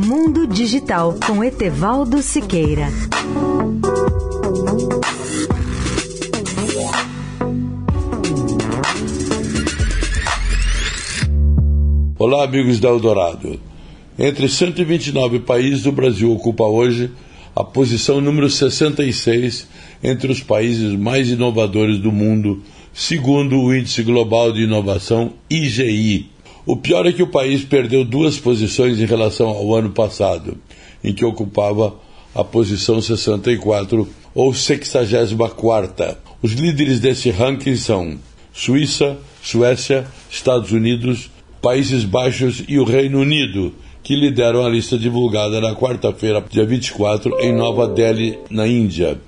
Mundo Digital com Etevaldo Siqueira. Olá, amigos da Eldorado. Entre 129 países, o Brasil ocupa hoje a posição número 66 entre os países mais inovadores do mundo, segundo o Índice Global de Inovação IGI. O pior é que o país perdeu duas posições em relação ao ano passado, em que ocupava a posição 64 ou 64. Os líderes desse ranking são Suíça, Suécia, Estados Unidos, Países Baixos e o Reino Unido, que lideram a lista divulgada na quarta-feira, dia 24, em Nova Delhi, na Índia.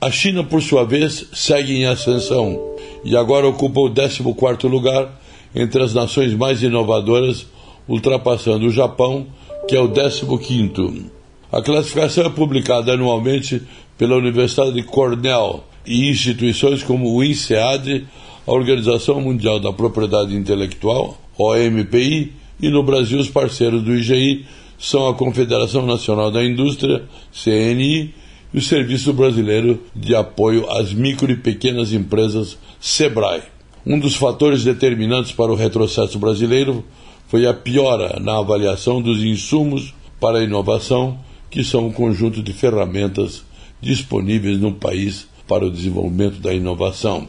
A China, por sua vez, segue em ascensão e agora ocupa o 14 lugar entre as nações mais inovadoras, ultrapassando o Japão, que é o 15. A classificação é publicada anualmente pela Universidade de Cornell e instituições como o INSEAD, a Organização Mundial da Propriedade Intelectual, OMPI, e no Brasil os parceiros do IGI são a Confederação Nacional da Indústria, CNI, e o Serviço Brasileiro de Apoio às Micro e Pequenas Empresas, SEBRAE. Um dos fatores determinantes para o retrocesso brasileiro foi a piora na avaliação dos insumos para a inovação, que são um conjunto de ferramentas disponíveis no país para o desenvolvimento da inovação.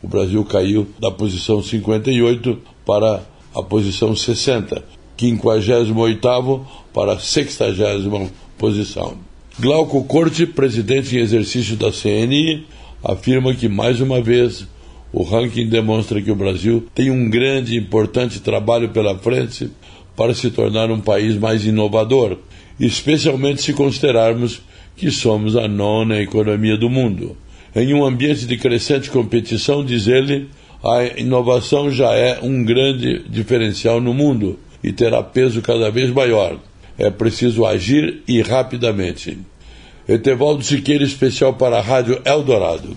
O Brasil caiu da posição 58 para a posição 60, 58 para a 60 posição. Glauco Corte, presidente em exercício da CNI, afirma que, mais uma vez, o ranking demonstra que o Brasil tem um grande e importante trabalho pela frente para se tornar um país mais inovador, especialmente se considerarmos que somos a nona economia do mundo. Em um ambiente de crescente competição, diz ele, a inovação já é um grande diferencial no mundo e terá peso cada vez maior. É preciso agir e rapidamente. Etevaldo Siqueira, especial para a Rádio Eldorado.